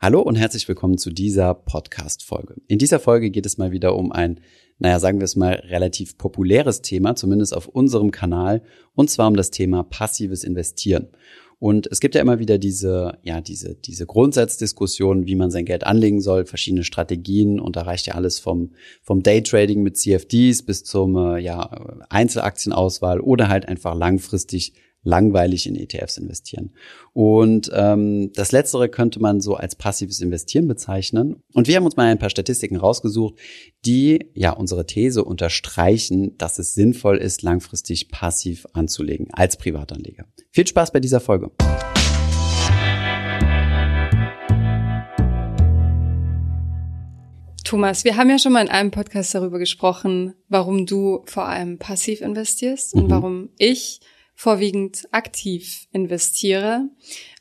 Hallo und herzlich willkommen zu dieser Podcast-Folge. In dieser Folge geht es mal wieder um ein, naja, sagen wir es mal, relativ populäres Thema, zumindest auf unserem Kanal, und zwar um das Thema passives Investieren. Und es gibt ja immer wieder diese, ja, diese, diese Grundsatzdiskussion, wie man sein Geld anlegen soll, verschiedene Strategien und da reicht ja alles vom, vom Daytrading mit CFDs bis zum, äh, ja, Einzelaktienauswahl oder halt einfach langfristig langweilig in ETFs investieren. Und ähm, das Letztere könnte man so als passives Investieren bezeichnen. Und wir haben uns mal ein paar Statistiken rausgesucht, die ja unsere These unterstreichen, dass es sinnvoll ist, langfristig passiv anzulegen als Privatanleger. Viel Spaß bei dieser Folge. Thomas, wir haben ja schon mal in einem Podcast darüber gesprochen, warum du vor allem passiv investierst und mhm. warum ich vorwiegend aktiv investiere.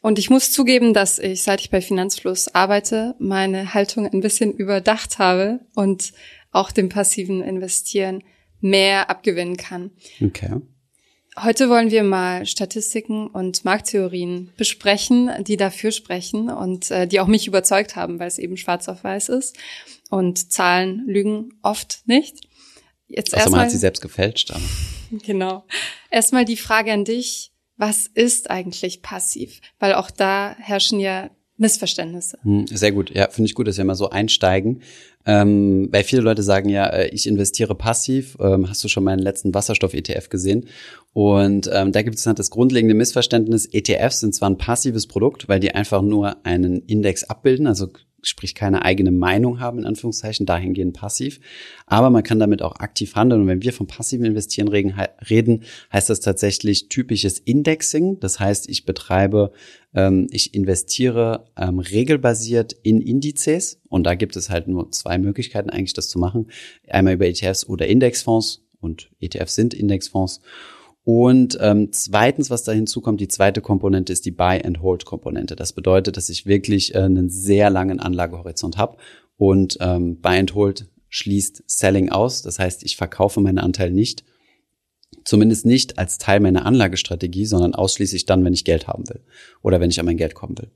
Und ich muss zugeben, dass ich, seit ich bei Finanzfluss arbeite, meine Haltung ein bisschen überdacht habe und auch dem passiven Investieren mehr abgewinnen kann. Okay. Heute wollen wir mal Statistiken und Markttheorien besprechen, die dafür sprechen und äh, die auch mich überzeugt haben, weil es eben schwarz auf weiß ist. Und Zahlen lügen oft nicht. Jetzt also man hat sie selbst gefälscht. Aber. Genau. Erstmal die Frage an dich. Was ist eigentlich passiv? Weil auch da herrschen ja Missverständnisse. Hm, sehr gut. Ja, finde ich gut, dass wir mal so einsteigen. Ähm, weil viele Leute sagen ja, äh, ich investiere passiv. Ähm, hast du schon meinen letzten Wasserstoff-ETF gesehen? Und ähm, da gibt es halt das grundlegende Missverständnis, ETFs sind zwar ein passives Produkt, weil die einfach nur einen Index abbilden, also sprich keine eigene Meinung haben, in Anführungszeichen, dahingehend passiv. Aber man kann damit auch aktiv handeln. Und wenn wir vom passiven Investieren reden, heißt das tatsächlich typisches Indexing. Das heißt, ich betreibe, ähm, ich investiere ähm, regelbasiert in Indizes. Und da gibt es halt nur zwei Möglichkeiten eigentlich, das zu machen. Einmal über ETFs oder Indexfonds. Und ETFs sind Indexfonds. Und ähm, zweitens, was da hinzukommt, die zweite Komponente ist die Buy-and-Hold-Komponente. Das bedeutet, dass ich wirklich äh, einen sehr langen Anlagehorizont habe und ähm, Buy-and-Hold schließt Selling aus. Das heißt, ich verkaufe meinen Anteil nicht, zumindest nicht als Teil meiner Anlagestrategie, sondern ausschließlich dann, wenn ich Geld haben will oder wenn ich an mein Geld kommen will.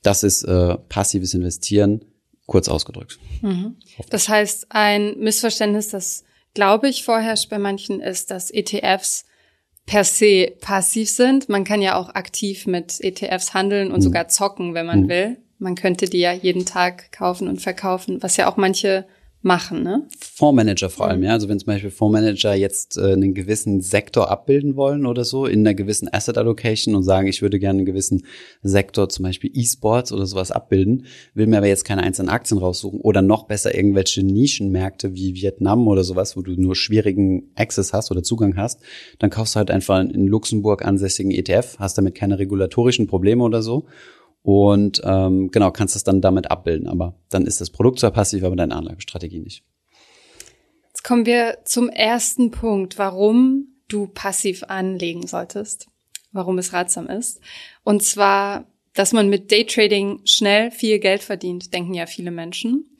Das ist äh, passives Investieren, kurz ausgedrückt. Mhm. Das heißt, ein Missverständnis, das glaube ich vorherrscht bei manchen, ist, dass ETFs per se passiv sind. Man kann ja auch aktiv mit ETFs handeln und mhm. sogar zocken, wenn man mhm. will. Man könnte die ja jeden Tag kaufen und verkaufen, was ja auch manche machen, ne? Fondsmanager vor allem, mhm. ja. Also wenn zum Beispiel Fondsmanager jetzt äh, einen gewissen Sektor abbilden wollen oder so in einer gewissen Asset Allocation und sagen, ich würde gerne einen gewissen Sektor, zum Beispiel E-Sports oder sowas abbilden, will mir aber jetzt keine einzelnen Aktien raussuchen oder noch besser irgendwelche Nischenmärkte wie Vietnam oder sowas, wo du nur schwierigen Access hast oder Zugang hast, dann kaufst du halt einfach einen in Luxemburg ansässigen ETF, hast damit keine regulatorischen Probleme oder so und ähm, genau, kannst das dann damit abbilden. Aber dann ist das Produkt zwar passiv, aber deine Anlagestrategie nicht. Jetzt kommen wir zum ersten Punkt, warum du passiv anlegen solltest, warum es ratsam ist. Und zwar, dass man mit Daytrading schnell viel Geld verdient, denken ja viele Menschen.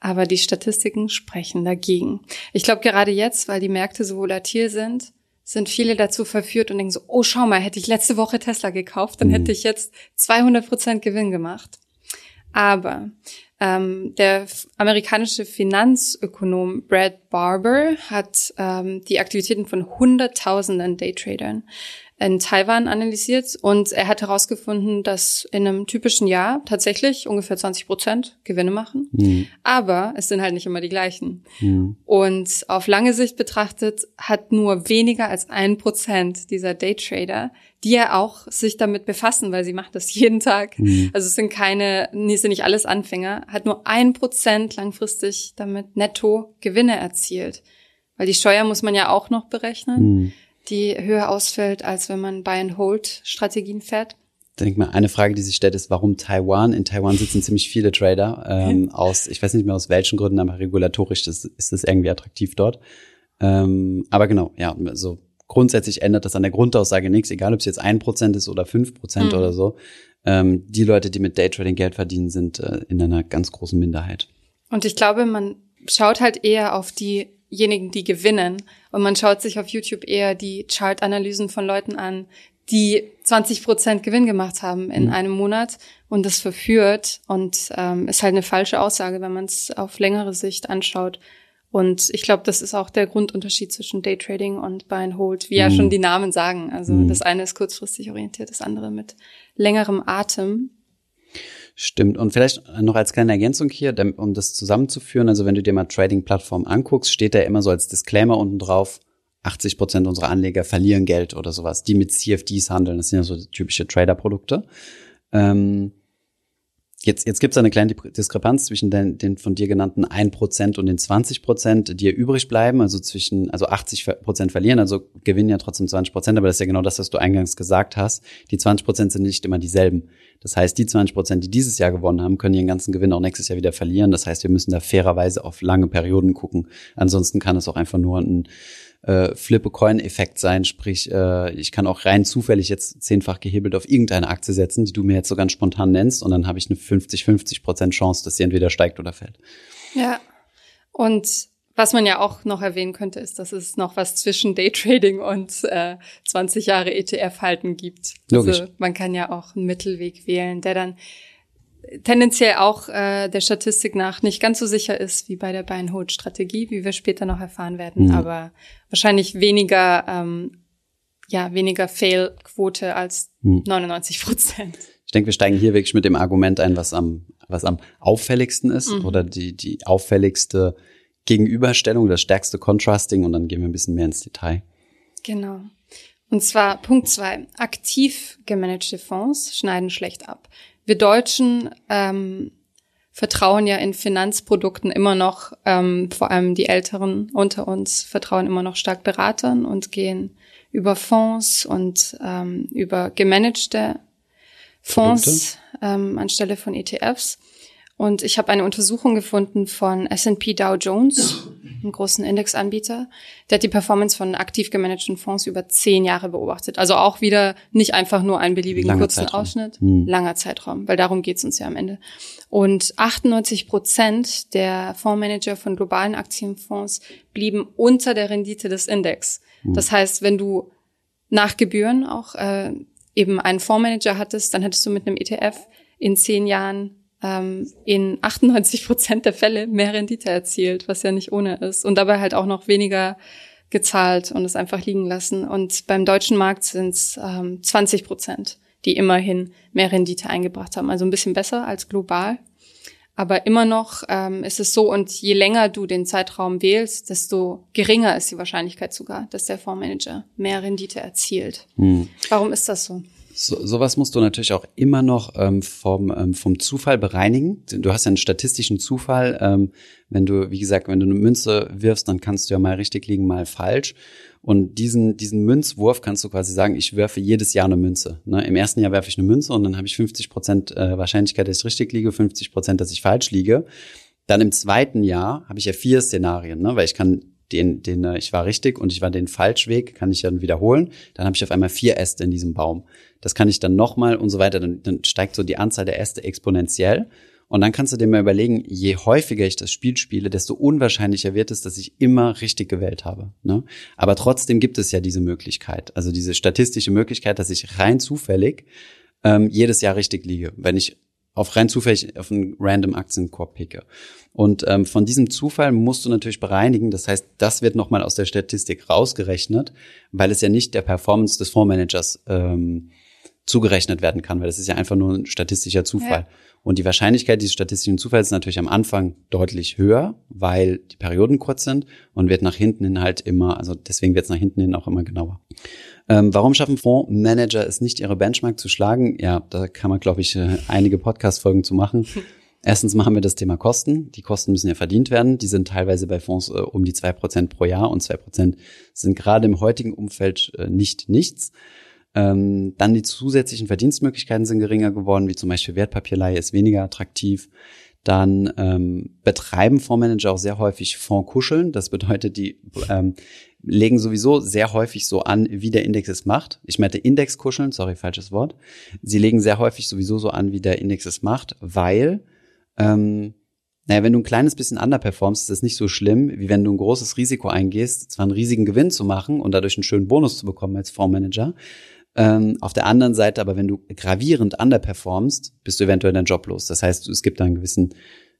Aber die Statistiken sprechen dagegen. Ich glaube, gerade jetzt, weil die Märkte so volatil sind, sind viele dazu verführt und denken so, oh, schau mal, hätte ich letzte Woche Tesla gekauft, dann mhm. hätte ich jetzt 200 Prozent Gewinn gemacht. Aber ähm, der amerikanische Finanzökonom Brad Barber hat ähm, die Aktivitäten von Hunderttausenden Daytradern in Taiwan analysiert und er hat herausgefunden, dass in einem typischen Jahr tatsächlich ungefähr 20 Prozent Gewinne machen. Mhm. Aber es sind halt nicht immer die gleichen. Mhm. Und auf lange Sicht betrachtet hat nur weniger als ein Prozent dieser Daytrader, die ja auch sich damit befassen, weil sie macht das jeden Tag. Mhm. Also es sind keine, nee, sind nicht alles Anfänger, hat nur ein Prozent langfristig damit netto Gewinne erzielt. Weil die Steuer muss man ja auch noch berechnen. Die höher ausfällt, als wenn man Buy-and-Hold-Strategien fährt? Ich denke mal, eine Frage, die sich stellt, ist, warum Taiwan? In Taiwan sitzen ziemlich viele Trader ähm, aus, ich weiß nicht mehr aus welchen Gründen, aber regulatorisch ist, ist es irgendwie attraktiv dort. Ähm, aber genau, ja, so grundsätzlich ändert das an der Grundaussage nichts, egal ob es jetzt ein Prozent ist oder fünf Prozent mhm. oder so. Ähm, die Leute, die mit Daytrading Geld verdienen, sind äh, in einer ganz großen Minderheit. Und ich glaube, man schaut halt eher auf die diejenigen, die gewinnen. Und man schaut sich auf YouTube eher die Chart-Analysen von Leuten an, die 20 Prozent Gewinn gemacht haben in mhm. einem Monat und das verführt und ähm, ist halt eine falsche Aussage, wenn man es auf längere Sicht anschaut. Und ich glaube, das ist auch der Grundunterschied zwischen Daytrading und Buy and Hold, wie mhm. ja schon die Namen sagen. Also mhm. das eine ist kurzfristig orientiert, das andere mit längerem Atem. Stimmt. Und vielleicht noch als kleine Ergänzung hier, um das zusammenzuführen. Also wenn du dir mal Trading-Plattformen anguckst, steht da immer so als Disclaimer unten drauf, 80 Prozent unserer Anleger verlieren Geld oder sowas, die mit CFDs handeln. Das sind ja so typische Trader-Produkte. Ähm, Jetzt, jetzt gibt es eine kleine Diskrepanz zwischen den, den von dir genannten 1% und den 20%, die ja übrig bleiben, also zwischen, also 80% verlieren, also gewinnen ja trotzdem 20%, aber das ist ja genau das, was du eingangs gesagt hast. Die 20% sind nicht immer dieselben. Das heißt, die 20%, die dieses Jahr gewonnen haben, können ihren ganzen Gewinn auch nächstes Jahr wieder verlieren. Das heißt, wir müssen da fairerweise auf lange Perioden gucken. Ansonsten kann es auch einfach nur ein äh, Flip-a-Coin-Effekt sein, sprich, äh, ich kann auch rein zufällig jetzt zehnfach gehebelt auf irgendeine Aktie setzen, die du mir jetzt so ganz spontan nennst und dann habe ich eine 50-50 Prozent Chance, dass sie entweder steigt oder fällt. Ja, und was man ja auch noch erwähnen könnte, ist, dass es noch was zwischen Daytrading und äh, 20 Jahre ETF-Halten gibt. Logisch. Also man kann ja auch einen Mittelweg wählen, der dann tendenziell auch äh, der Statistik nach nicht ganz so sicher ist wie bei der Buy-and-Hold-Strategie, wie wir später noch erfahren werden, mhm. aber wahrscheinlich weniger, ähm, ja, weniger Fail-Quote als mhm. 99 Prozent. Ich denke, wir steigen hier wirklich mit dem Argument ein, was am, was am auffälligsten ist mhm. oder die, die auffälligste Gegenüberstellung, das stärkste Contrasting und dann gehen wir ein bisschen mehr ins Detail. Genau. Und zwar Punkt zwei: Aktiv gemanagte Fonds schneiden schlecht ab. Wir Deutschen ähm, vertrauen ja in Finanzprodukten immer noch, ähm, vor allem die Älteren unter uns vertrauen immer noch stark Beratern und gehen über Fonds und ähm, über gemanagte Fonds ähm, anstelle von ETFs. Und ich habe eine Untersuchung gefunden von S&P Dow Jones, einem großen Indexanbieter. Der hat die Performance von aktiv gemanagten Fonds über zehn Jahre beobachtet. Also auch wieder nicht einfach nur einen beliebigen langer kurzen Zeitraum. Ausschnitt, hm. langer Zeitraum, weil darum geht's uns ja am Ende. Und 98 Prozent der Fondsmanager von globalen Aktienfonds blieben unter der Rendite des Index. Hm. Das heißt, wenn du nach Gebühren auch äh, eben einen Fondsmanager hattest, dann hättest du mit einem ETF in zehn Jahren ähm, in 98 Prozent der Fälle mehr Rendite erzielt, was ja nicht ohne ist. Und dabei halt auch noch weniger gezahlt und es einfach liegen lassen. Und beim deutschen Markt sind es ähm, 20 Prozent, die immerhin mehr Rendite eingebracht haben. Also ein bisschen besser als global. Aber immer noch ähm, ist es so, und je länger du den Zeitraum wählst, desto geringer ist die Wahrscheinlichkeit sogar, dass der Fondsmanager mehr Rendite erzielt. Hm. Warum ist das so? So, sowas musst du natürlich auch immer noch ähm, vom, ähm, vom Zufall bereinigen. Du hast ja einen statistischen Zufall. Ähm, wenn du, wie gesagt, wenn du eine Münze wirfst, dann kannst du ja mal richtig liegen, mal falsch. Und diesen, diesen Münzwurf kannst du quasi sagen, ich werfe jedes Jahr eine Münze. Ne? Im ersten Jahr werfe ich eine Münze und dann habe ich 50 Prozent äh, Wahrscheinlichkeit, dass ich richtig liege, 50 Prozent, dass ich falsch liege. Dann im zweiten Jahr habe ich ja vier Szenarien, ne? weil ich kann den, den äh, ich war richtig und ich war den Falschweg, kann ich dann wiederholen. Dann habe ich auf einmal vier Äste in diesem Baum. Das kann ich dann nochmal und so weiter. Dann, dann steigt so die Anzahl der Äste exponentiell. Und dann kannst du dir mal überlegen, je häufiger ich das Spiel spiele, desto unwahrscheinlicher wird es, dass ich immer richtig gewählt habe. Ne? Aber trotzdem gibt es ja diese Möglichkeit, also diese statistische Möglichkeit, dass ich rein zufällig ähm, jedes Jahr richtig liege. Wenn ich auf rein zufällig auf einen random Aktienkorb picke. Und ähm, von diesem Zufall musst du natürlich bereinigen. Das heißt, das wird nochmal aus der Statistik rausgerechnet, weil es ja nicht der Performance des Fondsmanagers ähm, zugerechnet werden kann, weil das ist ja einfach nur ein statistischer Zufall. Ja. Und die Wahrscheinlichkeit dieses statistischen Zufalls ist natürlich am Anfang deutlich höher, weil die Perioden kurz sind und wird nach hinten hin halt immer, also deswegen wird es nach hinten hin auch immer genauer. Ähm, warum schaffen Fondsmanager es nicht, ihre Benchmark zu schlagen? Ja, da kann man, glaube ich, äh, einige Podcast-Folgen zu machen. Erstens machen wir das Thema Kosten. Die Kosten müssen ja verdient werden. Die sind teilweise bei Fonds äh, um die zwei Prozent pro Jahr und zwei Prozent sind gerade im heutigen Umfeld äh, nicht nichts. Ähm, dann die zusätzlichen Verdienstmöglichkeiten sind geringer geworden, wie zum Beispiel Wertpapierleihe ist weniger attraktiv. Dann ähm, betreiben Fondsmanager auch sehr häufig Fondkuscheln. Das bedeutet, die ähm, legen sowieso sehr häufig so an, wie der Index es macht. Ich meinte Indexkuscheln, sorry, falsches Wort. Sie legen sehr häufig sowieso so an, wie der Index es macht, weil, ähm, naja, wenn du ein kleines bisschen underperformst, ist das nicht so schlimm, wie wenn du ein großes Risiko eingehst, zwar einen riesigen Gewinn zu machen und dadurch einen schönen Bonus zu bekommen als Fondsmanager, Ähm, auf der anderen Seite, aber wenn du gravierend underperformst, bist du eventuell deinen Job los. Das heißt, es gibt da einen gewissen,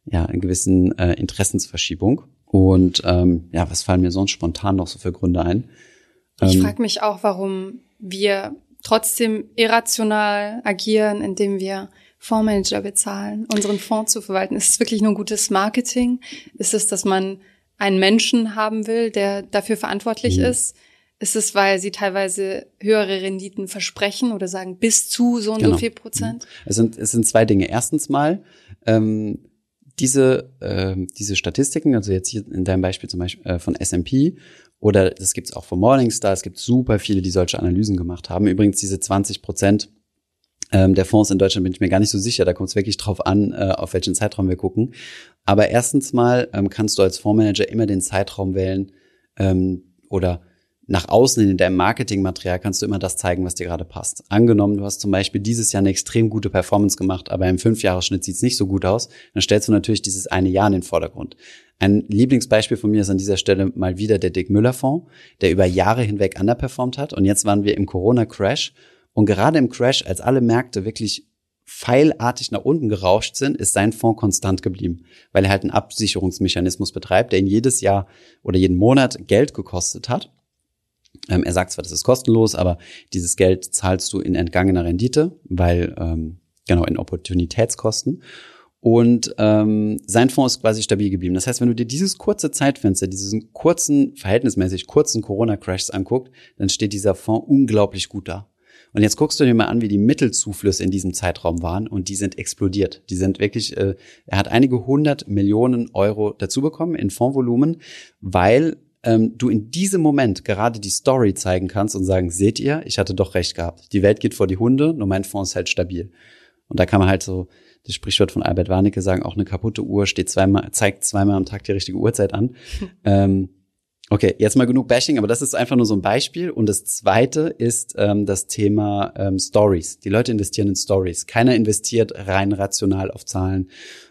ja, einen gewissen äh, Interessensverschiebung. Und ähm, ja, was fallen mir sonst spontan noch so für Gründe ein? Ich Ähm, frage mich auch, warum wir trotzdem irrational agieren, indem wir Fondsmanager bezahlen, unseren Fonds zu verwalten. Ist es wirklich nur gutes Marketing? Ist es, dass man einen Menschen haben will, der dafür verantwortlich Mhm. ist? Ist es, weil sie teilweise höhere Renditen versprechen oder sagen bis zu so und Genau. so viel Prozent? Es sind, es sind zwei Dinge. Erstens mal, ähm, diese, ähm, diese Statistiken, also jetzt hier in deinem Beispiel zum Beispiel äh, von S&P oder das gibt's auch von Morningstar, es gibt super viele, die solche Analysen gemacht haben. Übrigens diese 20 Prozent ähm, der Fonds in Deutschland bin ich mir gar nicht so sicher, da kommt es wirklich drauf an, äh, auf welchen Zeitraum wir gucken. Aber erstens mal ähm, kannst du als Fondsmanager immer den Zeitraum wählen ähm, oder nach außen in deinem Marketingmaterial kannst du immer das zeigen, was dir gerade passt. Angenommen, du hast zum Beispiel dieses Jahr eine extrem gute Performance gemacht, aber im Fünfjahresschnitt sieht es nicht so gut aus, dann stellst du natürlich dieses eine Jahr in den Vordergrund. Ein Lieblingsbeispiel von mir ist an dieser Stelle mal wieder der Dick Müller Fonds, der über Jahre hinweg underperformt hat. Und jetzt waren wir im Corona-Crash. Und gerade im Crash, als alle Märkte wirklich pfeilartig nach unten gerauscht sind, ist sein Fonds konstant geblieben, weil er halt einen Absicherungsmechanismus betreibt, der ihn jedes Jahr oder jeden Monat Geld gekostet hat. Ähm, er sagt zwar, das ist kostenlos, aber dieses Geld zahlst du in entgangener Rendite, weil ähm, genau in Opportunitätskosten. Und ähm, sein Fonds ist quasi stabil geblieben. Das heißt, wenn du dir dieses kurze Zeitfenster, diesen kurzen, verhältnismäßig kurzen Corona-Crashs anguckt, dann steht dieser Fonds unglaublich gut da. Und jetzt guckst du dir mal an, wie die Mittelzuflüsse in diesem Zeitraum waren und die sind explodiert. Die sind wirklich, äh, er hat einige hundert Millionen Euro dazu bekommen in Fondsvolumen, weil ähm, du in diesem Moment gerade die Story zeigen kannst und sagen, seht ihr, ich hatte doch recht gehabt. Die Welt geht vor die Hunde, nur mein Fonds ist halt stabil. Und da kann man halt so das Sprichwort von Albert Warnecke sagen, auch eine kaputte Uhr steht zweimal, zeigt zweimal am Tag die richtige Uhrzeit an. ähm, okay, jetzt mal genug Bashing, aber das ist einfach nur so ein Beispiel. Und das zweite ist ähm, das Thema ähm, Stories. Die Leute investieren in Stories. Keiner investiert rein rational auf Zahlen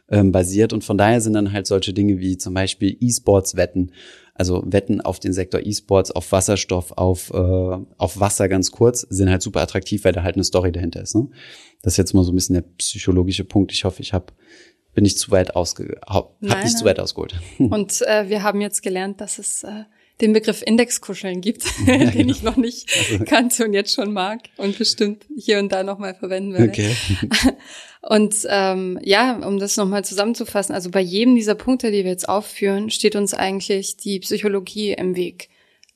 ähm, basiert. Und von daher sind dann halt solche Dinge wie zum Beispiel E-Sports-Wetten. Also Wetten auf den Sektor E-Sports, auf Wasserstoff, auf, äh, auf Wasser ganz kurz, sind halt super attraktiv, weil da halt eine Story dahinter ist. Ne? Das ist jetzt mal so ein bisschen der psychologische Punkt. Ich hoffe, ich habe bin nicht zu weit ausge hab, hab nicht zu weit ausgeholt. Und äh, wir haben jetzt gelernt, dass es äh, den Begriff Indexkuscheln gibt, den genau. ich noch nicht kannte und jetzt schon mag und bestimmt hier und da nochmal verwenden werde. Okay. Und ähm, ja, um das nochmal zusammenzufassen, also bei jedem dieser Punkte, die wir jetzt aufführen, steht uns eigentlich die Psychologie im Weg.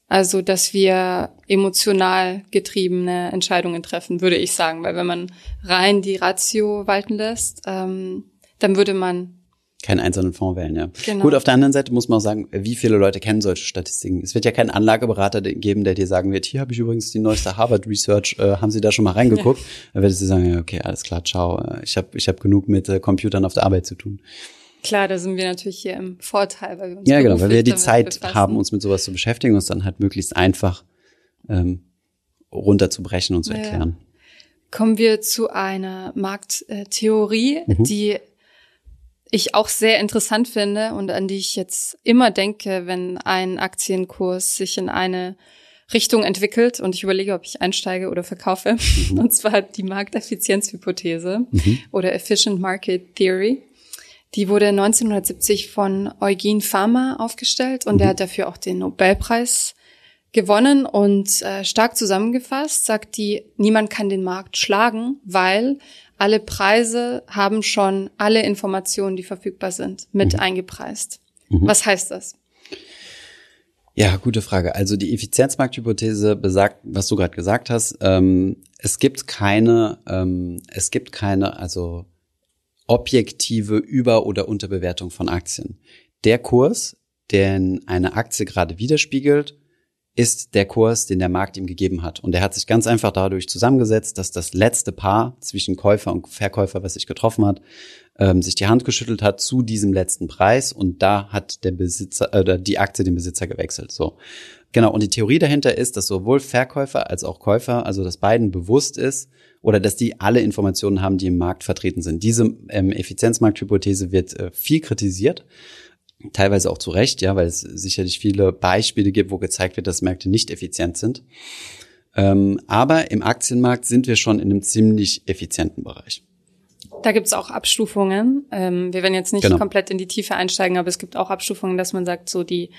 Also, dass wir emotional getriebene Entscheidungen treffen, würde ich sagen. Weil wenn man rein die Ratio walten lässt, ähm, dann würde man Keinen einzelnen Fonds wählen, ja. Genau. Gut, auf der anderen Seite muss man auch sagen, wie viele Leute kennen solche Statistiken? Es wird ja keinen Anlageberater geben, der dir sagen wird, hier habe ich übrigens die neueste Harvard Research, äh, haben Sie da schon mal reingeguckt? Dann würdest du sagen, ja, okay, alles klar, ciao. Äh, Ich habe ich hab genug mit äh, Computern auf der Arbeit zu tun. Klar, da sind wir natürlich hier im Vorteil, weil wir uns Ja, genau, weil wir die Zeit befassen. haben, uns mit sowas zu beschäftigen und es dann halt möglichst einfach ähm, runterzubrechen und zu Ja. erklären. Kommen wir zu einer Markttheorie, Mhm. die ich auch sehr interessant finde und an die ich jetzt immer denke, wenn ein Aktienkurs sich in eine Richtung entwickelt und ich überlege, ob ich einsteige oder verkaufe. Mhm. Und zwar die Markteffizienzhypothese oder Efficient Market Theory. Die wurde 1970 von Eugen Farmer aufgestellt und der hat dafür auch den Nobelpreis gewonnen und äh, stark zusammengefasst sagt die, niemand kann den Markt schlagen, weil alle Preise haben schon alle Informationen, die verfügbar sind, mit eingepreist. Was heißt das? Ja, gute Frage. Also die Effizienzmarkthypothese besagt, was du gerade gesagt hast, ähm, es gibt keine, ähm, es gibt keine, also objektive Über- oder Unterbewertung von Aktien. Der Kurs, den eine Aktie gerade widerspiegelt, ist der Kurs, den der Markt ihm gegeben hat. Und er hat sich ganz einfach dadurch zusammengesetzt, dass das letzte Paar zwischen Käufer und Verkäufer, was sich getroffen hat, ähm, sich die Hand geschüttelt hat zu diesem letzten Preis und da hat der Besitzer oder die Aktie den Besitzer gewechselt. So. Genau, und die Theorie dahinter ist, dass sowohl Verkäufer als auch Käufer, also dass beiden bewusst ist oder dass die alle Informationen haben, die im Markt vertreten sind. Diese ähm, Effizienzmarkthypothese wird äh, viel kritisiert, teilweise auch zu Recht, ja, weil es sicherlich viele Beispiele gibt, wo gezeigt wird, dass Märkte nicht effizient sind. Ähm, aber im Aktienmarkt sind wir schon in einem ziemlich effizienten Bereich. Da gibt's auch Abstufungen. Ähm, wir werden jetzt nicht genau. komplett in die Tiefe einsteigen, aber es gibt auch Abstufungen, dass man sagt, so die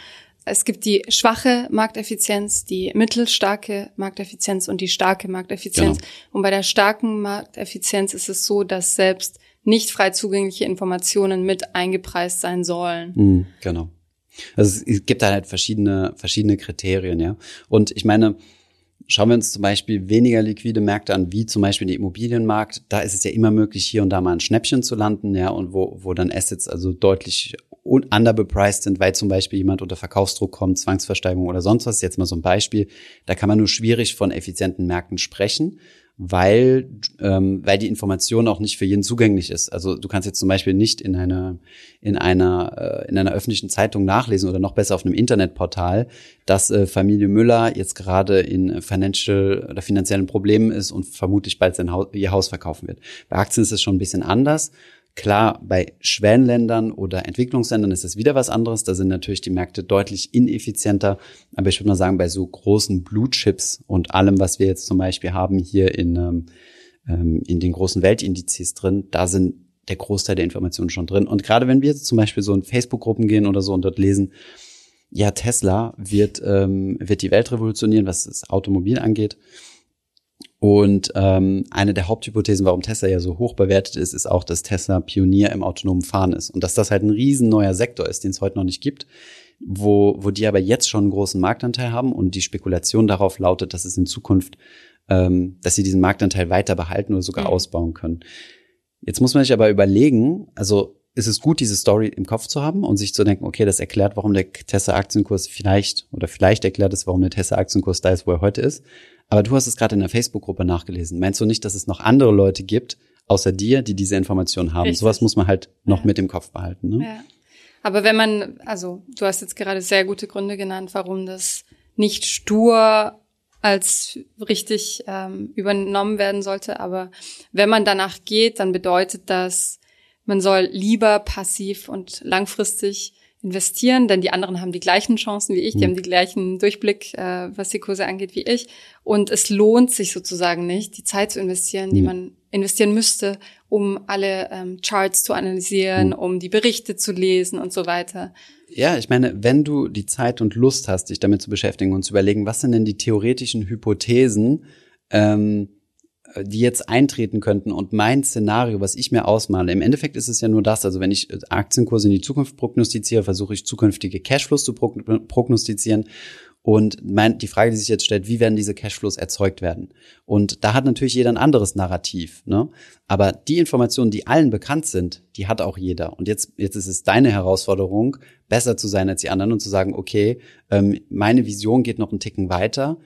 es gibt die schwache Markteffizienz, die mittelstarke Markteffizienz und die starke Markteffizienz. Genau. Und bei der starken Markteffizienz ist es so, dass selbst nicht frei zugängliche Informationen mit eingepreist sein sollen. Mhm, genau. Also es gibt da halt verschiedene, verschiedene Kriterien, ja. Und ich meine, Schauen wir uns zum Beispiel weniger liquide Märkte an, wie zum Beispiel den Immobilienmarkt. Da ist es ja immer möglich, hier und da mal ein Schnäppchen zu landen, ja, und wo, wo dann Assets also deutlich underbepriced sind, weil zum Beispiel jemand unter Verkaufsdruck kommt, Zwangsversteigerung oder sonst was. Jetzt mal so ein Beispiel. Da kann man nur schwierig von effizienten Märkten sprechen weil, ähm, weil die Information auch nicht für jeden zugänglich ist. Also du kannst jetzt zum Beispiel nicht in einer, in einer, äh, in einer öffentlichen Zeitung nachlesen oder noch besser auf einem Internetportal, dass äh, Familie Müller jetzt gerade in financial oder finanziellen Problemen ist und vermutlich bald sein Haus, ihr Haus verkaufen wird. Bei Aktien ist es schon ein bisschen anders. Klar, bei Schwellenländern oder Entwicklungsländern ist es wieder was anderes. Da sind natürlich die Märkte deutlich ineffizienter. Aber ich würde mal sagen, bei so großen Blue Chips und allem, was wir jetzt zum Beispiel haben hier in, ähm, ähm, in den großen Weltindizes drin, da sind der Großteil der Informationen schon drin. Und gerade wenn wir jetzt zum Beispiel so in Facebook-Gruppen gehen oder so und dort lesen, ja, Tesla wird, ähm, wird die Welt revolutionieren, was das Automobil angeht und ähm, eine der Haupthypothesen, warum Tesla ja so hoch bewertet ist, ist auch, dass Tesla Pionier im autonomen Fahren ist und dass das halt ein riesen neuer Sektor ist, den es heute noch nicht gibt, wo, wo die aber jetzt schon einen großen Marktanteil haben und die Spekulation darauf lautet, dass es in Zukunft, ähm, dass sie diesen Marktanteil weiter behalten oder sogar mhm. ausbauen können. Jetzt muss man sich aber überlegen, also ist es gut, diese Story im Kopf zu haben und sich zu denken, okay, das erklärt, warum der Tesla-Aktienkurs vielleicht oder vielleicht erklärt es, warum der Tesla-Aktienkurs da ist, wo er heute ist. Aber du hast es gerade in der Facebook-Gruppe nachgelesen. Meinst du nicht, dass es noch andere Leute gibt, außer dir, die diese Informationen haben? Richtig. Sowas muss man halt noch ja. mit im Kopf behalten. Ne? Ja. Aber wenn man, also du hast jetzt gerade sehr gute Gründe genannt, warum das nicht stur als richtig ähm, übernommen werden sollte. Aber wenn man danach geht, dann bedeutet das, man soll lieber passiv und langfristig investieren, denn die anderen haben die gleichen Chancen wie ich, die mhm. haben die gleichen Durchblick, äh, was die Kurse angeht, wie ich. Und es lohnt sich sozusagen nicht, die Zeit zu investieren, mhm. die man investieren müsste, um alle ähm, Charts zu analysieren, mhm. um die Berichte zu lesen und so weiter. Ja, ich meine, wenn du die Zeit und Lust hast, dich damit zu beschäftigen und zu überlegen, was sind denn die theoretischen Hypothesen, ähm, die jetzt eintreten könnten und mein Szenario, was ich mir ausmale, im Endeffekt ist es ja nur das, also wenn ich Aktienkurse in die Zukunft prognostiziere, versuche ich zukünftige Cashflows zu prognostizieren und mein, die Frage, die sich jetzt stellt, wie werden diese Cashflows erzeugt werden? Und da hat natürlich jeder ein anderes Narrativ. Ne? Aber die Informationen, die allen bekannt sind, die hat auch jeder. Und jetzt, jetzt ist es deine Herausforderung, besser zu sein als die anderen und zu sagen, okay, ähm, meine Vision geht noch einen Ticken weiter.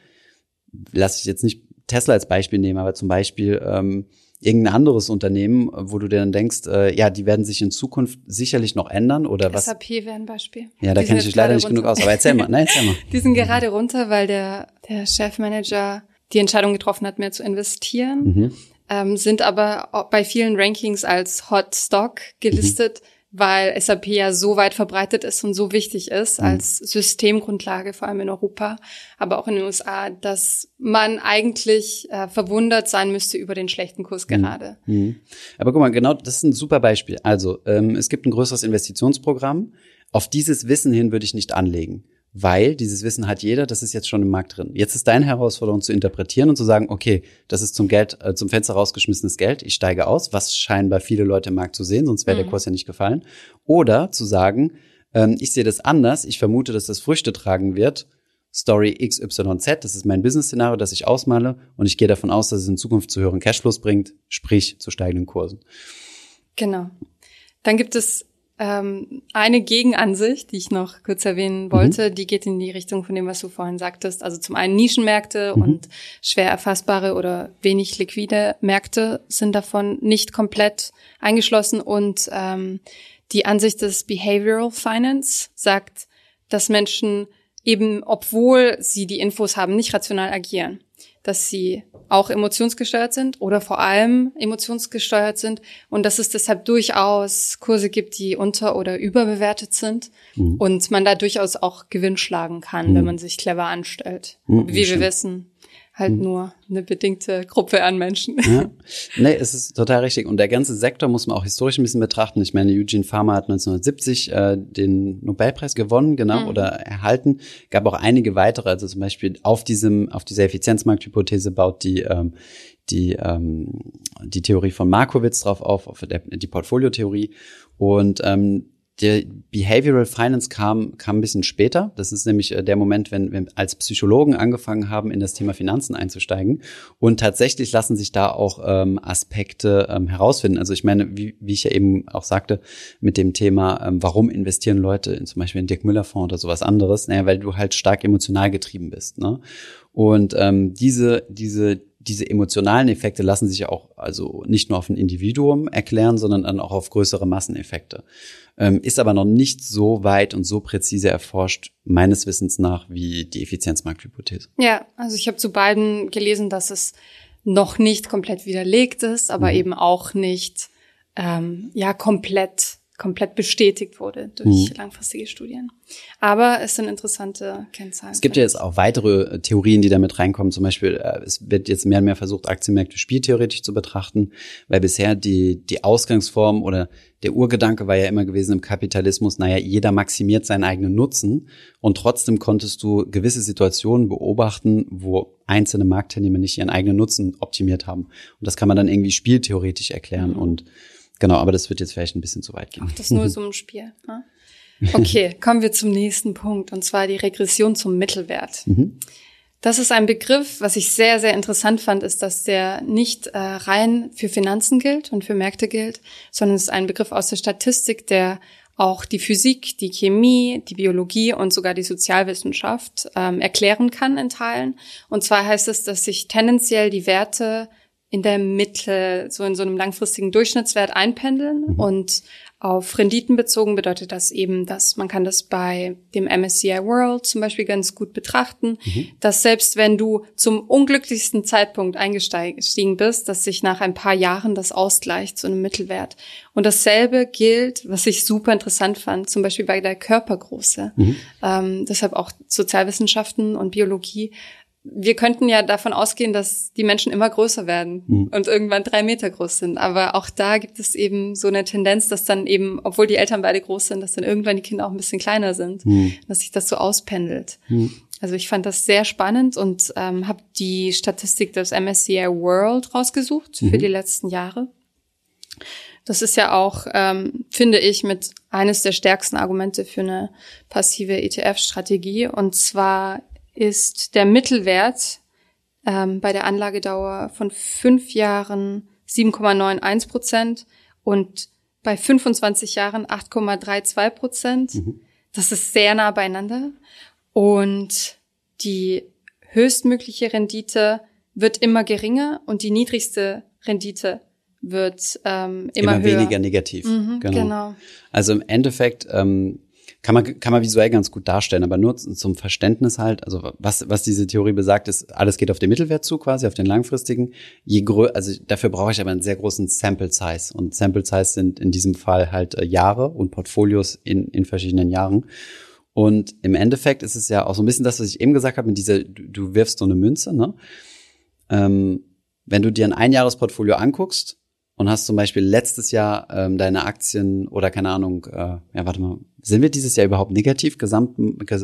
Lass ich jetzt nicht Tesla als Beispiel nehmen, aber zum Beispiel ähm, irgendein anderes Unternehmen, wo du dir dann denkst, äh, ja, die werden sich in Zukunft sicherlich noch ändern oder was? SAP wäre ein Beispiel. Ja, da kenne ich dich leider nicht runter. genug aus, aber erzähl mal, nein, erzähl mal. die sind gerade runter, weil der, der Chefmanager die Entscheidung getroffen hat, mehr zu investieren, mhm. ähm, sind aber bei vielen Rankings als Hot Stock gelistet. Mhm weil SAP ja so weit verbreitet ist und so wichtig ist mhm. als Systemgrundlage, vor allem in Europa, aber auch in den USA, dass man eigentlich äh, verwundert sein müsste über den schlechten Kurs mhm. gerade. Mhm. Aber guck mal, genau, das ist ein super Beispiel. Also ähm, es gibt ein größeres Investitionsprogramm. Auf dieses Wissen hin würde ich nicht anlegen weil dieses Wissen hat jeder, das ist jetzt schon im Markt drin. Jetzt ist deine Herausforderung zu interpretieren und zu sagen, okay, das ist zum Geld, äh, zum Fenster rausgeschmissenes Geld, ich steige aus, was scheinbar viele Leute im Markt zu sehen, sonst wäre mhm. der Kurs ja nicht gefallen. Oder zu sagen, ähm, ich sehe das anders, ich vermute, dass das Früchte tragen wird. Story XYZ, das ist mein Business-Szenario, das ich ausmale und ich gehe davon aus, dass es in Zukunft zu höheren Cashflows bringt, sprich zu steigenden Kursen. Genau. Dann gibt es ähm, eine Gegenansicht, die ich noch kurz erwähnen mhm. wollte, mhm. die geht in die Richtung von dem, was du vorhin sagtest. Also zum einen Nischenmärkte mhm. und schwer erfassbare oder wenig liquide Märkte sind davon nicht komplett eingeschlossen. Und ähm, die Ansicht des Behavioral Finance sagt, dass Menschen eben, obwohl sie die Infos haben, nicht rational agieren dass sie auch emotionsgesteuert sind oder vor allem emotionsgesteuert sind und dass es deshalb durchaus Kurse gibt, die unter- oder überbewertet sind mhm. und man da durchaus auch Gewinn schlagen kann, mhm. wenn man sich clever anstellt. Mhm, Wie wir wissen, halt mhm. nur eine bedingte Gruppe an Menschen. Ja. Nee, es ist total richtig. Und der ganze Sektor muss man auch historisch ein bisschen betrachten. Ich meine, Eugene Farmer hat 1970 äh, den Nobelpreis gewonnen, genau, mhm. oder erhalten. Gab auch einige weitere, also zum Beispiel auf diesem, auf dieser Effizienzmarkthypothese baut die ähm, die, ähm, die Theorie von Markowitz drauf auf, auf der, die Portfoliotheorie. Und ähm, der Behavioral Finance kam, kam ein bisschen später. Das ist nämlich äh, der Moment, wenn wir als Psychologen angefangen haben, in das Thema Finanzen einzusteigen. Und tatsächlich lassen sich da auch ähm, Aspekte ähm, herausfinden. Also ich meine, wie, wie ich ja eben auch sagte, mit dem Thema, ähm, warum investieren Leute in zum Beispiel in Dirk Müller Fonds oder sowas anderes? Naja, weil du halt stark emotional getrieben bist. Ne? Und ähm, diese, diese diese emotionalen Effekte lassen sich auch also nicht nur auf ein Individuum erklären, sondern dann auch auf größere Masseneffekte. Ähm, ist aber noch nicht so weit und so präzise erforscht, meines Wissens nach, wie die Effizienzmarkthypothese. Ja, also ich habe zu beiden gelesen, dass es noch nicht komplett widerlegt ist, aber mhm. eben auch nicht ähm, ja komplett komplett bestätigt wurde durch mhm. langfristige Studien. Aber es sind interessante Kennzahlen. Es gibt ja jetzt auch weitere äh, Theorien, die damit reinkommen. Zum Beispiel, äh, es wird jetzt mehr und mehr versucht, Aktienmärkte spieltheoretisch zu betrachten, weil bisher die, die Ausgangsform oder der Urgedanke war ja immer gewesen im Kapitalismus, naja, jeder maximiert seinen eigenen Nutzen und trotzdem konntest du gewisse Situationen beobachten, wo einzelne Marktteilnehmer nicht ihren eigenen Nutzen optimiert haben. Und das kann man dann irgendwie spieltheoretisch erklären mhm. und Genau, aber das wird jetzt vielleicht ein bisschen zu weit gehen. Ach, das ist nur so ein Spiel. Ne? Okay, kommen wir zum nächsten Punkt, und zwar die Regression zum Mittelwert. Mhm. Das ist ein Begriff, was ich sehr, sehr interessant fand, ist, dass der nicht äh, rein für Finanzen gilt und für Märkte gilt, sondern es ist ein Begriff aus der Statistik, der auch die Physik, die Chemie, die Biologie und sogar die Sozialwissenschaft ähm, erklären kann in Teilen. Und zwar heißt es, dass sich tendenziell die Werte in der Mitte, so in so einem langfristigen Durchschnittswert einpendeln mhm. und auf Renditen bezogen bedeutet das eben, dass man kann das bei dem MSCI World zum Beispiel ganz gut betrachten, mhm. dass selbst wenn du zum unglücklichsten Zeitpunkt eingestiegen bist, dass sich nach ein paar Jahren das ausgleicht zu einem Mittelwert. Und dasselbe gilt, was ich super interessant fand, zum Beispiel bei der Körpergröße. Mhm. Ähm, deshalb auch Sozialwissenschaften und Biologie wir könnten ja davon ausgehen, dass die Menschen immer größer werden mhm. und irgendwann drei Meter groß sind. Aber auch da gibt es eben so eine Tendenz, dass dann eben, obwohl die Eltern beide groß sind, dass dann irgendwann die Kinder auch ein bisschen kleiner sind, mhm. dass sich das so auspendelt. Mhm. Also ich fand das sehr spannend und ähm, habe die Statistik des MSCI World rausgesucht für mhm. die letzten Jahre. Das ist ja auch, ähm, finde ich, mit eines der stärksten Argumente für eine passive ETF-Strategie. Und zwar ist der Mittelwert ähm, bei der Anlagedauer von fünf Jahren 7,91 Prozent und bei 25 Jahren 8,32 Prozent. Mhm. Das ist sehr nah beieinander. Und die höchstmögliche Rendite wird immer geringer und die niedrigste Rendite wird ähm, immer, immer höher. weniger negativ. Mhm, genau. genau. Also im Endeffekt ähm, kann man, kann man visuell ganz gut darstellen, aber nur zum Verständnis halt, also was, was diese Theorie besagt, ist, alles geht auf den Mittelwert zu, quasi auf den langfristigen. Je grö also dafür brauche ich aber einen sehr großen Sample Size. Und Sample Size sind in diesem Fall halt äh, Jahre und Portfolios in, in verschiedenen Jahren. Und im Endeffekt ist es ja auch so ein bisschen das, was ich eben gesagt habe, mit dieser, du, du wirfst so eine Münze, ne? Ähm, wenn du dir ein Einjahresportfolio anguckst, und hast zum Beispiel letztes Jahr ähm, deine Aktien oder keine Ahnung, äh, ja, warte mal, sind wir dieses Jahr überhaupt negativ gesamt,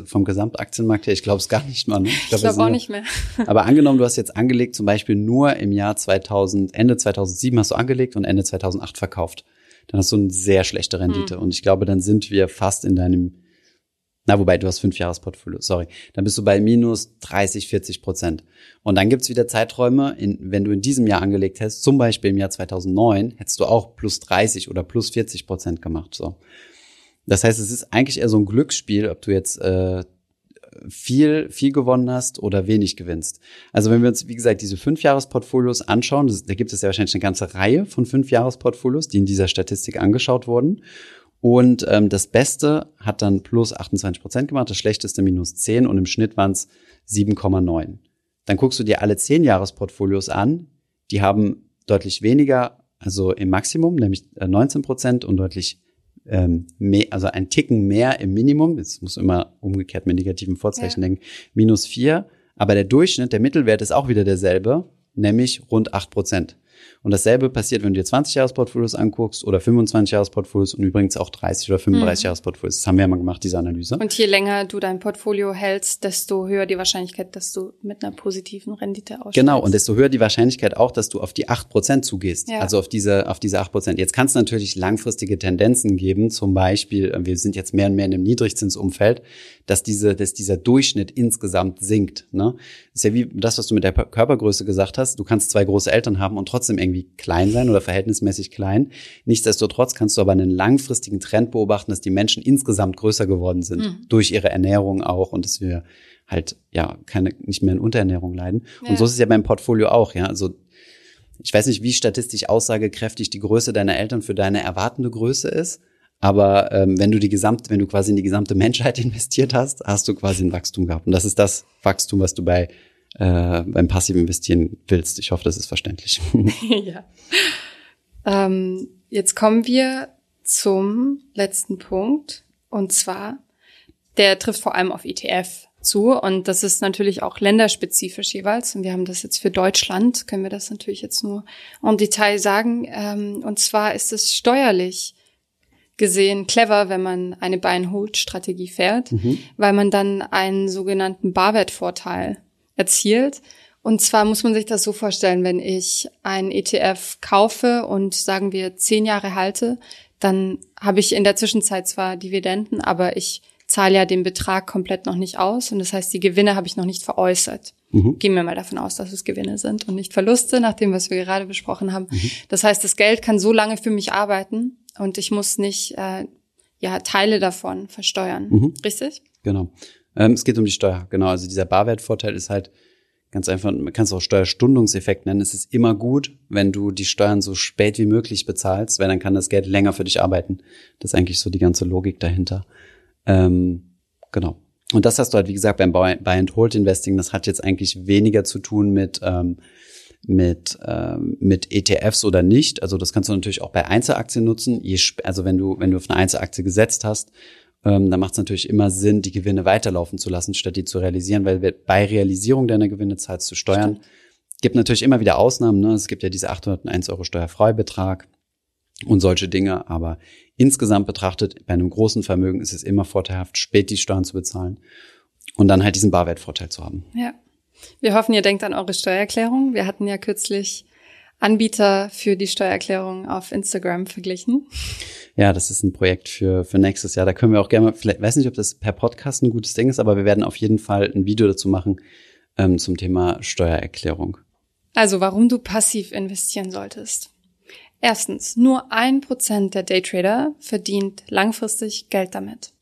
vom Gesamtaktienmarkt her? Ich glaube es gar nicht mal. Ne? Ich glaube glaub auch nicht mehr. aber angenommen, du hast jetzt angelegt, zum Beispiel nur im Jahr 2000, Ende 2007 hast du angelegt und Ende 2008 verkauft. Dann hast du eine sehr schlechte Rendite. Mhm. Und ich glaube, dann sind wir fast in deinem na, wobei, du hast fünf Jahresportfolio, sorry. Dann bist du bei minus 30, 40 Prozent. Und dann gibt's wieder Zeiträume, in, wenn du in diesem Jahr angelegt hast, zum Beispiel im Jahr 2009, hättest du auch plus 30 oder plus 40 Prozent gemacht. So. Das heißt, es ist eigentlich eher so ein Glücksspiel, ob du jetzt äh, viel, viel gewonnen hast oder wenig gewinnst. Also wenn wir uns, wie gesagt, diese Fünfjahresportfolios anschauen, das, da gibt es ja wahrscheinlich eine ganze Reihe von Fünfjahresportfolios, die in dieser Statistik angeschaut wurden. Und ähm, das Beste hat dann plus 28 Prozent gemacht, das Schlechteste minus 10 und im Schnitt waren es 7,9. Dann guckst du dir alle 10 Jahresportfolios an, die haben deutlich weniger, also im Maximum, nämlich 19 äh, Prozent und deutlich ähm, mehr, also ein Ticken mehr im Minimum, jetzt muss immer umgekehrt mit negativen Vorzeichen ja. denken, minus 4, aber der Durchschnitt, der Mittelwert ist auch wieder derselbe, nämlich rund acht Prozent. Und dasselbe passiert, wenn du dir 20 Jahresportfolios anguckst oder 25 Jahresportfolios und übrigens auch 30 oder 35 mhm. Jahresportfolios. Das haben wir ja mal gemacht, diese Analyse. Und je länger du dein Portfolio hältst, desto höher die Wahrscheinlichkeit, dass du mit einer positiven Rendite aussteigst. Genau, und desto höher die Wahrscheinlichkeit auch, dass du auf die 8% zugehst. Ja. Also auf diese, auf diese 8%. Jetzt kann es natürlich langfristige Tendenzen geben, zum Beispiel, äh, wir sind jetzt mehr und mehr in einem Niedrigzinsumfeld, dass diese, dass dieser Durchschnitt insgesamt sinkt. Ne? Ist ja wie das, was du mit der Körpergröße gesagt hast. Du kannst zwei große Eltern haben und trotzdem irgendwie klein sein oder verhältnismäßig klein. Nichtsdestotrotz kannst du aber einen langfristigen Trend beobachten, dass die Menschen insgesamt größer geworden sind mhm. durch ihre Ernährung auch und dass wir halt ja keine nicht mehr in Unterernährung leiden. Ja. Und so ist es ja beim Portfolio auch. Ja, also ich weiß nicht, wie statistisch aussagekräftig die Größe deiner Eltern für deine erwartende Größe ist. Aber ähm, wenn du die gesamte, wenn du quasi in die gesamte Menschheit investiert hast, hast du quasi ein Wachstum gehabt. Und das ist das Wachstum, was du bei äh, beim passiven Investieren willst. Ich hoffe, das ist verständlich. ja. Ähm, jetzt kommen wir zum letzten Punkt. Und zwar, der trifft vor allem auf ETF zu. Und das ist natürlich auch länderspezifisch jeweils. Und wir haben das jetzt für Deutschland, können wir das natürlich jetzt nur en Detail sagen. Ähm, und zwar ist es steuerlich gesehen clever, wenn man eine Buy-and-Hold-Strategie fährt, mhm. weil man dann einen sogenannten Barwertvorteil erzielt. Und zwar muss man sich das so vorstellen, wenn ich einen ETF kaufe und sagen wir zehn Jahre halte, dann habe ich in der Zwischenzeit zwar Dividenden, aber ich zahle ja den Betrag komplett noch nicht aus und das heißt, die Gewinne habe ich noch nicht veräußert. Mhm. Gehen wir mal davon aus, dass es Gewinne sind und nicht Verluste, nach dem, was wir gerade besprochen haben. Mhm. Das heißt, das Geld kann so lange für mich arbeiten, und ich muss nicht äh, ja Teile davon versteuern. Mhm. Richtig? Genau. Ähm, es geht um die Steuer. Genau. Also dieser Barwertvorteil ist halt ganz einfach, man kann es auch Steuerstundungseffekt nennen. Es ist immer gut, wenn du die Steuern so spät wie möglich bezahlst, weil dann kann das Geld länger für dich arbeiten. Das ist eigentlich so die ganze Logik dahinter. Ähm, genau. Und das hast du halt, wie gesagt, beim Buy and Hold Investing, das hat jetzt eigentlich weniger zu tun mit ähm, mit, ähm, mit ETFs oder nicht. Also das kannst du natürlich auch bei Einzelaktien nutzen. Je, also wenn du, wenn du auf eine Einzelaktie gesetzt hast, ähm, dann macht es natürlich immer Sinn, die Gewinne weiterlaufen zu lassen, statt die zu realisieren, weil bei Realisierung deiner Gewinne zahlst du Steuern. Stimmt. Gibt natürlich immer wieder Ausnahmen. Ne? Es gibt ja diese 801 Euro Steuerfreibetrag und solche Dinge. Aber insgesamt betrachtet, bei einem großen Vermögen ist es immer vorteilhaft, spät die Steuern zu bezahlen und dann halt diesen Barwertvorteil zu haben. Ja. Wir hoffen, ihr denkt an eure Steuererklärung. Wir hatten ja kürzlich Anbieter für die Steuererklärung auf Instagram verglichen. Ja, das ist ein Projekt für, für nächstes Jahr. Da können wir auch gerne mal, vielleicht weiß nicht, ob das per Podcast ein gutes Ding ist, aber wir werden auf jeden Fall ein Video dazu machen ähm, zum Thema Steuererklärung. Also, warum du passiv investieren solltest. Erstens, nur ein Prozent der Daytrader verdient langfristig Geld damit.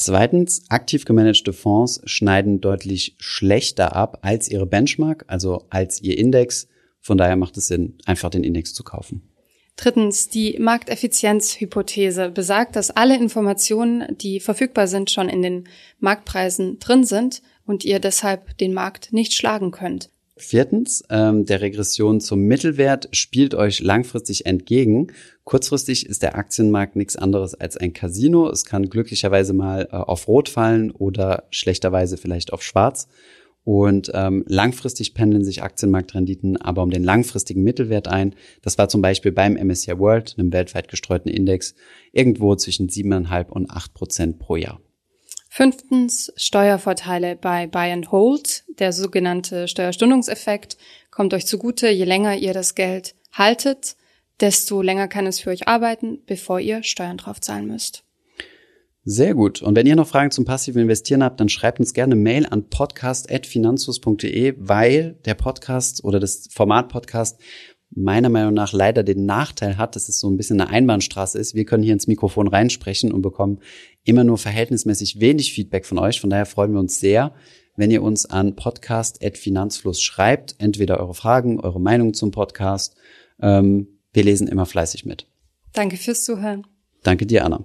Zweitens, aktiv gemanagte Fonds schneiden deutlich schlechter ab als ihre Benchmark, also als ihr Index. Von daher macht es Sinn, einfach den Index zu kaufen. Drittens, die Markteffizienzhypothese besagt, dass alle Informationen, die verfügbar sind, schon in den Marktpreisen drin sind und ihr deshalb den Markt nicht schlagen könnt. Viertens, ähm, der Regression zum Mittelwert spielt euch langfristig entgegen. Kurzfristig ist der Aktienmarkt nichts anderes als ein Casino. Es kann glücklicherweise mal äh, auf Rot fallen oder schlechterweise vielleicht auf Schwarz. Und ähm, langfristig pendeln sich Aktienmarktrenditen aber um den langfristigen Mittelwert ein. Das war zum Beispiel beim MSCI World, einem weltweit gestreuten Index, irgendwo zwischen siebeneinhalb und acht Prozent pro Jahr. Fünftens Steuervorteile bei Buy and Hold. Der sogenannte Steuerstundungseffekt kommt euch zugute, je länger ihr das Geld haltet, desto länger kann es für euch arbeiten, bevor ihr Steuern drauf zahlen müsst. Sehr gut. Und wenn ihr noch Fragen zum passiven Investieren habt, dann schreibt uns gerne Mail an podcast.finanzus.de, weil der Podcast oder das Format Podcast meiner Meinung nach leider den Nachteil hat, dass es so ein bisschen eine Einbahnstraße ist. Wir können hier ins Mikrofon reinsprechen und bekommen immer nur verhältnismäßig wenig Feedback von euch. Von daher freuen wir uns sehr, wenn ihr uns an podcast.finanzfluss schreibt. Entweder eure Fragen, eure Meinung zum Podcast. Ähm, wir lesen immer fleißig mit. Danke fürs Zuhören. Danke dir, Anna.